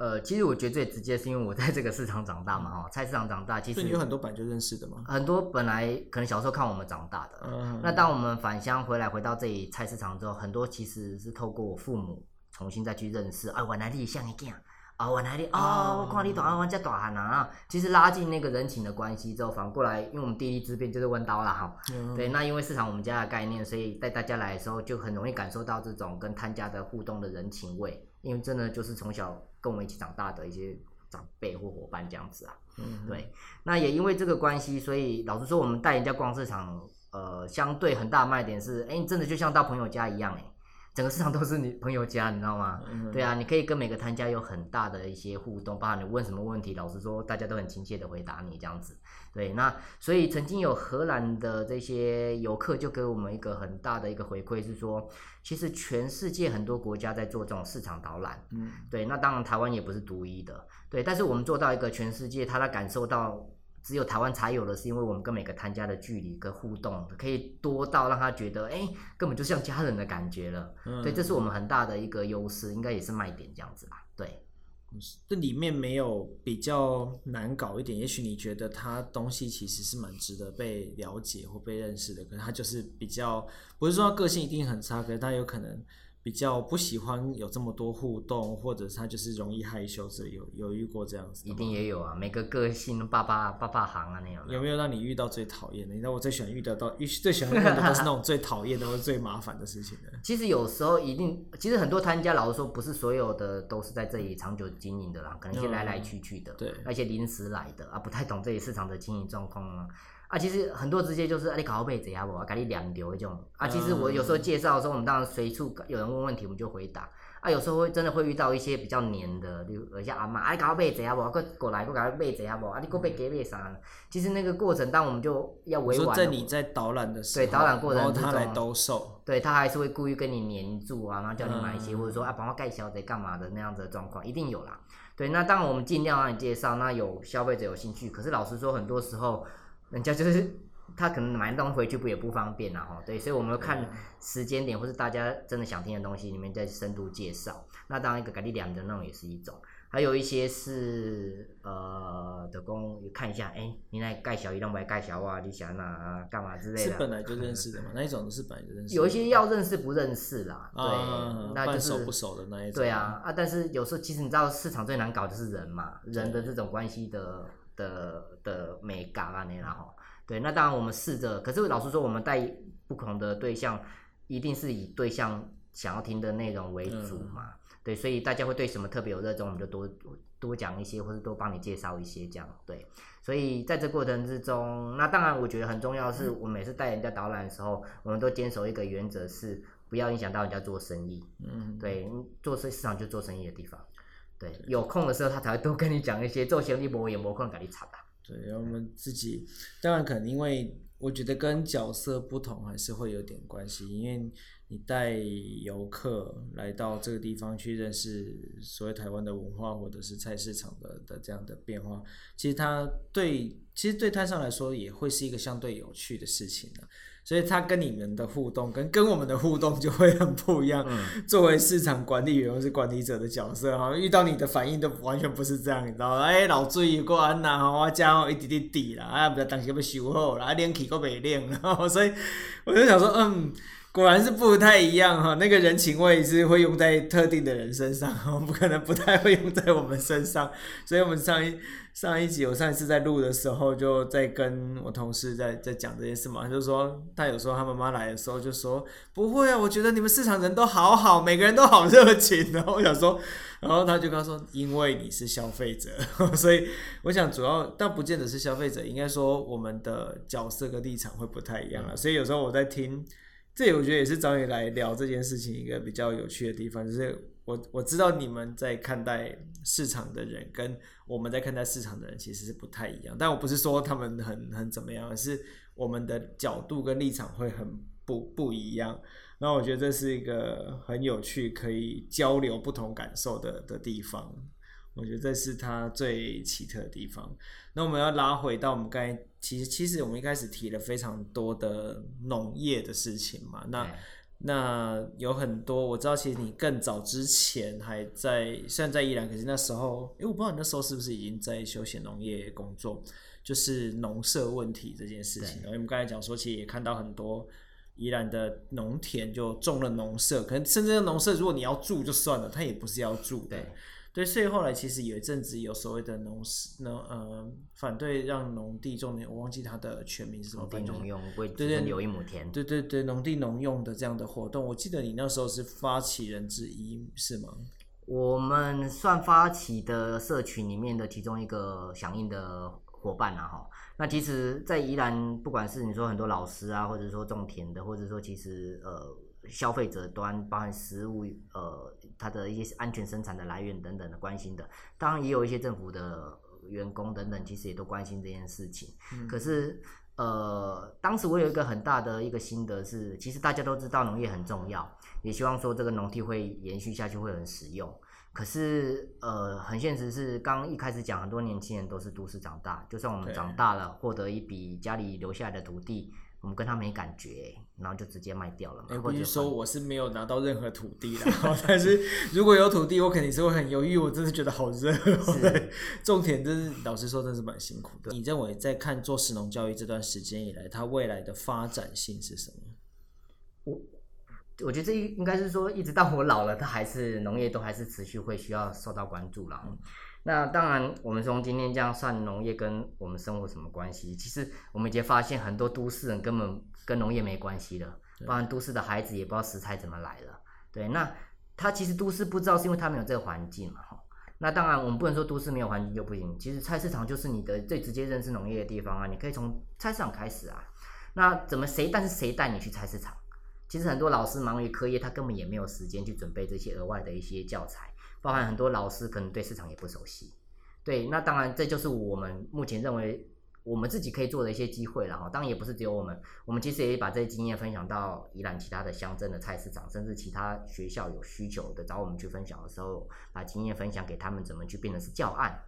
呃，其实我觉得最直接是因为我在这个市场长大嘛，哈，菜市场长大，其实有很多本来就认识的嘛，很多本来可能小时候看我们长大的，嗯，那当我们返乡回来回到这里菜市场之后，很多其实是透过我父母重新再去认识，哎，原来你像一样，啊，原来你，哦，我看你大汉湾这大汉啊，其实拉近那个人情的关系之后，反过来，因为我们地利之便就是弯刀啦哈，嗯，对，那因为市场我们家的概念，所以带大家来的时候就很容易感受到这种跟摊家的互动的人情味，因为真的就是从小。跟我们一起长大的一些长辈或伙伴这样子啊，嗯，对，那也因为这个关系，所以老实说，我们带人家逛市场，呃，相对很大卖点是，哎，你真的就像到朋友家一样，哎。整个市场都是你朋友家，你知道吗？嗯、对啊，你可以跟每个摊家有很大的一些互动，包括你问什么问题，老实说，大家都很亲切的回答你这样子。对，那所以曾经有荷兰的这些游客就给我们一个很大的一个回馈，是说，其实全世界很多国家在做这种市场导览。嗯，对，那当然台湾也不是独一的，对，但是我们做到一个全世界，他来感受到。只有台湾才有的，是因为我们跟每个摊家的距离跟互动可以多到让他觉得，哎、欸，根本就像家人的感觉了。嗯，对，这是我们很大的一个优势，应该也是卖点这样子吧？对，这里面没有比较难搞一点，也许你觉得它东西其实是蛮值得被了解或被认识的，可是它就是比较，不是说它个性一定很差，可是它有可能。比较不喜欢有这么多互动，或者是他就是容易害羞，所以有有遇过这样子。一定也有啊，每个个性爸爸爸爸行啊那样。有没有让你遇到最讨厌的？你知道我最喜欢遇得到，最喜欢遇到的都是那种最讨厌的或者最麻烦的事情的。[laughs] 其实有时候一定，其实很多摊家老实说，不是所有的都是在这里长久经营的啦，可能一些来来去去的，对，那些临时来的啊，不太懂这里市场的经营状况啊。啊，其实很多直接就是啊，你搞被怎样不？啊，给你两丢那种啊。其实我有时候介绍的时候，我们当然随处有人问问题，我们就回答。啊，有时候会真的会遇到一些比较黏的，例如像阿妈，啊，你搞被怎样不？过过来过来被怎样不？啊，你过被给被啥？其实那个过程当我们就要委婉。在你在导览的时候，对导览过程之中，他来兜售，对他还是会故意跟你黏住啊，然后叫你买一些，嗯、或者说啊，帮我盖小贼干嘛的那样子的状况，一定有啦。对，那当然我们尽量让你介绍，那有消费者有兴趣。可是老实说，很多时候人家就是。他可能买东西回去不也不方便啊，哈，对，所以我们要看时间点，或是大家真的想听的东西里面再深度介绍。那当然一个咖喱两的那种也是一种，还有一些是呃的工看一下，哎、欸，你来盖小姨，让我来盖小娃，你想哪干嘛之类的。是本来就认识的嘛？[laughs] 那一种都是本来就认识。有一些要认识不认识啦，对，啊、那就是熟不熟的那一种。对啊，啊，但是有时候其实你知道市场最难搞的是人嘛，人的这种关系的的的美感啊，那然后。对，那当然我们试着，可是老实说，我们带不同的对象，一定是以对象想要听的内容为主嘛。嗯、对，所以大家会对什么特别有热衷，我们就多多讲一些，或者多帮你介绍一些这样。对，所以在这过程之中，那当然我觉得很重要的是，我每次带人家导览的时候，我们都坚守一个原则是不要影响到人家做生意。嗯，对，做市市场就做生意的地方。对，有空的时候他才会多跟你讲一些，做兄弟不会也没空跟你吵的。对，然后我们自己当然可能，因为我觉得跟角色不同还是会有点关系，因为你带游客来到这个地方去认识所谓台湾的文化，或者是菜市场的的这样的变化，其实它对其实对摊上来说也会是一个相对有趣的事情呢。所以他跟你们的互动跟跟我们的互动就会很不一样。嗯、作为市场管理员或是管理者的角色哈，遇到你的反应都完全不是这样，你知道吗？哎，老水过安呐，我加一点点底啦，啊，不要当时要修好啦，啊，冷气过袂冷，然后所以我就想说，嗯。果然是不太一样哈，那个人情味是会用在特定的人身上，不可能不太会用在我们身上。[laughs] 所以，我们上一上一集，我上一次在录的时候，就在跟我同事在在讲这件事嘛，就是说他有时候他妈妈来的时候就说不会啊，我觉得你们市场人都好好，每个人都好热情。然后我想说，然后他就跟他说，因为你是消费者，[laughs] 所以我想主要倒不见得是消费者，应该说我们的角色跟立场会不太一样了。所以有时候我在听。这我觉得也是找你来聊这件事情一个比较有趣的地方，就是我我知道你们在看待市场的人跟我们在看待市场的人其实是不太一样，但我不是说他们很很怎么样，而是我们的角度跟立场会很不不一样。那我觉得这是一个很有趣可以交流不同感受的的地方。我觉得这是它最奇特的地方。那我们要拉回到我们刚才，其实其实我们一开始提了非常多的农业的事情嘛。那那有很多我知道，其实你更早之前还在，虽然在宜兰，可是那时候，因为我不知道你那时候是不是已经在休闲农业工作，就是农舍问题这件事情。因为我们刚才讲说，其实也看到很多宜兰的农田就种了农舍，可能甚至农舍如果你要住就算了，它也不是要住的。对，所以后来其实有一阵子有所谓的农事，农呃反对让农地种田，我忘记它的全名是什么。农地农用，对对，留一亩田。对对对，农地农用的这样的活动，我记得你那时候是发起人之一，是吗？我们算发起的社群里面的其中一个响应的伙伴啊，哈。那其实，在宜兰，不管是你说很多老师啊，或者说种田的，或者说其实呃。消费者端包含食物，呃，它的一些安全生产的来源等等的关心的，当然也有一些政府的员工等等，其实也都关心这件事情。嗯、可是，呃，当时我有一个很大的一个心得是，其实大家都知道农业很重要，也希望说这个农地会延续下去，会很实用。可是，呃，很现实是，刚一开始讲，很多年轻人都是都市长大，就算我们长大了，获得一笔家里留下来的土地。我们跟他没感觉，然后就直接卖掉了嘛。或者说我是没有拿到任何土地的，[laughs] 但是如果有土地，我肯定是会很犹豫。我真的觉得好热，是种田真是老实说，真是蛮辛苦的。你认为在看做食农教育这段时间以来，它未来的发展性是什么？我我觉得这应该是说，一直到我老了，它还是农业都还是持续会需要受到关注了。嗯那当然，我们从今天这样算农业跟我们生活什么关系？其实我们已经发现很多都市人根本跟农业没关系了，包含都市的孩子也不知道食材怎么来的。对，那他其实都市不知道是因为他没有这个环境嘛。那当然，我们不能说都市没有环境就不行。其实菜市场就是你的最直接认识农业的地方啊，你可以从菜市场开始啊。那怎么谁？但是谁带你去菜市场？其实很多老师忙于课业，他根本也没有时间去准备这些额外的一些教材。包含很多老师可能对市场也不熟悉，对，那当然这就是我们目前认为我们自己可以做的一些机会了哈。当然也不是只有我们，我们其实也把这些经验分享到宜兰其他的乡镇的菜市场，甚至其他学校有需求的找我们去分享的时候，把经验分享给他们，怎么去变成是教案。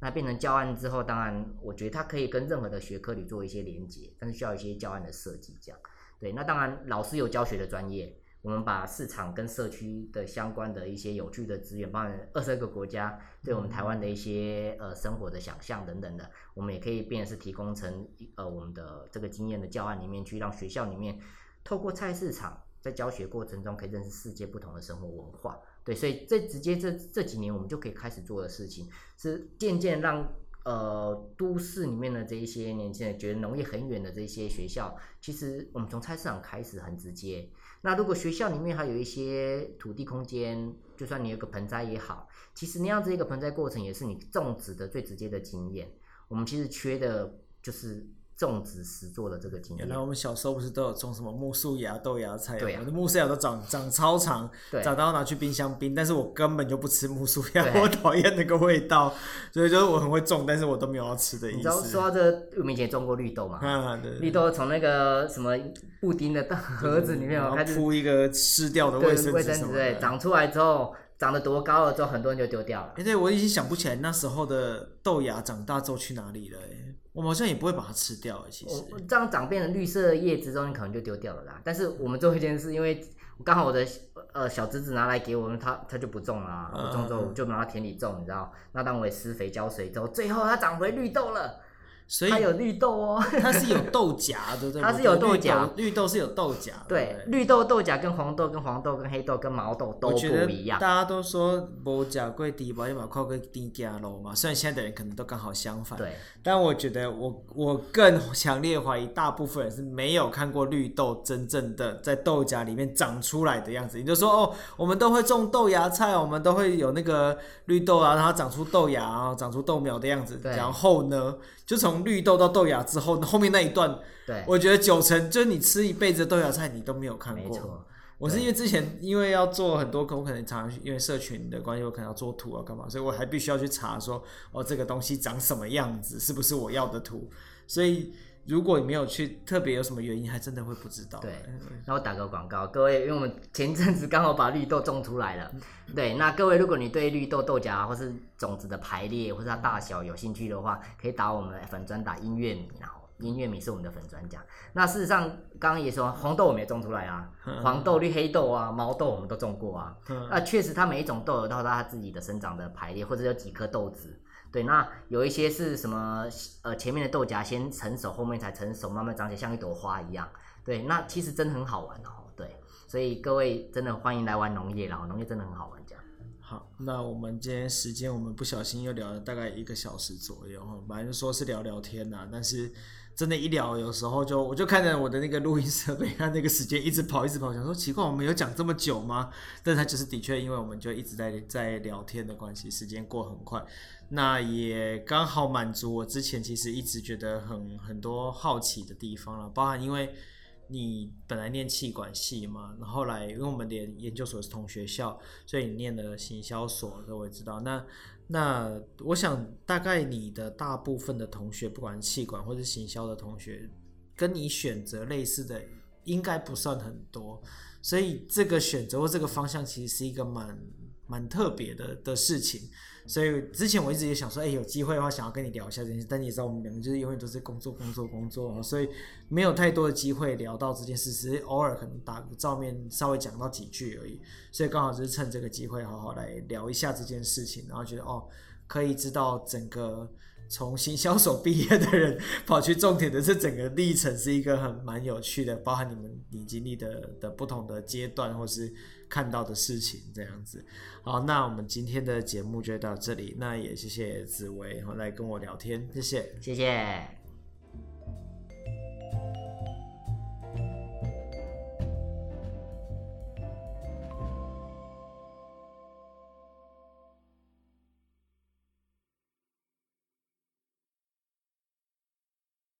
那变成教案之后，当然我觉得它可以跟任何的学科里做一些连接，但是需要一些教案的设计这样。对，那当然老师有教学的专业。我们把市场跟社区的相关的一些有趣的资源，包含二十二个国家对我们台湾的一些呃生活的想象等等的，我们也可以变成是提供成呃我们的这个经验的教案里面去，让学校里面透过菜市场在教学过程中可以认识世界不同的生活文化。对，所以这直接这这几年我们就可以开始做的事情，是渐渐让呃都市里面的这一些年轻人觉得农业很远的这些学校，其实我们从菜市场开始很直接。那如果学校里面还有一些土地空间，就算你有个盆栽也好，其实那样子一个盆栽过程也是你种植的最直接的经验。我们其实缺的就是种植实作的这个经验。原来我们小时候不是都有种什么木薯芽、豆芽菜？对啊，我的苜蓿芽都长长超长，长到拿去冰箱冰。但是我根本就不吃木薯芽，我讨厌那个味道。所以就是我很会种，但是我都没有要吃的意思。你知道说到这个，我们以前种过绿豆嘛？啊，对，绿豆从那个什么布丁的盒子里面，铺一个湿掉的卫生卫生纸，对，长出来之后。长得多高了之后，很多人就丢掉了。哎、欸，对，我已经想不起来那时候的豆芽长大之后去哪里了。哎，我们好像也不会把它吃掉。其实这样长变成绿色的叶子之后，你可能就丢掉了啦。但是我们做一件事，因为刚好我的呃小侄子拿来给我们，他他就不种了、啊，我种之后就拿到田里种，你知道？那当我施肥浇水之后，最后它长回绿豆了。所以它有绿豆哦，它是有豆荚的，对，它是有豆荚，绿豆是有豆荚。对，绿豆豆荚跟黄豆跟黄豆跟黑豆跟毛豆都不一样。大家都说无吃过甜吧，你嘛看过甜加肉嘛？虽然现在的人可能都刚好相反，对。但我觉得我我更强烈怀疑，大部分人是没有看过绿豆真正的在豆荚里面长出来的样子。你就说哦，我们都会种豆芽菜，我们都会有那个绿豆啊，然后长出豆芽，然后长出豆苗的样子。然后呢，就从绿豆到豆芽之后，后面那一段，对，我觉得九成就是你吃一辈子的豆芽菜，你都没有看过。没错，我是因为之前因为要做很多，我可能常常因为社群的关系，我可能要做图啊干嘛，所以我还必须要去查说，哦，这个东西长什么样子，是不是我要的图？所以如果你没有去特别有什么原因，还真的会不知道。对，那我打个广告，各位，因为我们前阵子刚好把绿豆种出来了。对，那各位，如果你对绿豆豆荚或是种子的排列或是它大小有兴趣的话，可以打我们的粉砖打音乐米，然后音乐米是我们的粉砖家。那事实上，刚刚也说红豆我们也种出来啊，黄豆、绿黑豆啊，毛豆我们都种过啊。那确实，它每一种豆有到它自己的生长的排列，或者有几颗豆子。对，那有一些是什么？呃，前面的豆荚先成熟，后面才成熟，慢慢长起来像一朵花一样。对，那其实真的很好玩哦。对，所以各位真的欢迎来玩农业，然后农业真的很好玩。这样。好，那我们今天时间我们不小心又聊了大概一个小时左右哈，本来就说是聊聊天呐，但是真的，一聊有时候就我就看着我的那个录音设备，它那个时间一直跑一直跑，想说奇怪，我们有讲这么久吗？但它就是的确，因为我们就一直在在聊天的关系，时间过很快。那也刚好满足我之前其实一直觉得很很多好奇的地方了，包含因为你本来念企管系嘛，然后来因为我们连研究所是同学校，所以你念了行销所，各位知道。那那我想大概你的大部分的同学，不管是企管或者行销的同学，跟你选择类似的应该不算很多，所以这个选择或这个方向其实是一个蛮蛮特别的的事情。所以之前我一直也想说，哎、有机会的话想要跟你聊一下这件事，但你也知道我们两个就是永远都是工作、工作、工作，所以没有太多的机会聊到这件事，只是偶尔可能打个照面，稍微讲到几句而已。所以刚好就是趁这个机会，好好来聊一下这件事情，然后觉得哦，可以知道整个从行销所毕业的人跑去种田的这整个历程是一个很蛮有趣的，包含你们你经历的的不同的阶段，或是。看到的事情这样子，好，那我们今天的节目就到这里，那也谢谢紫薇然后来跟我聊天，谢谢，谢谢。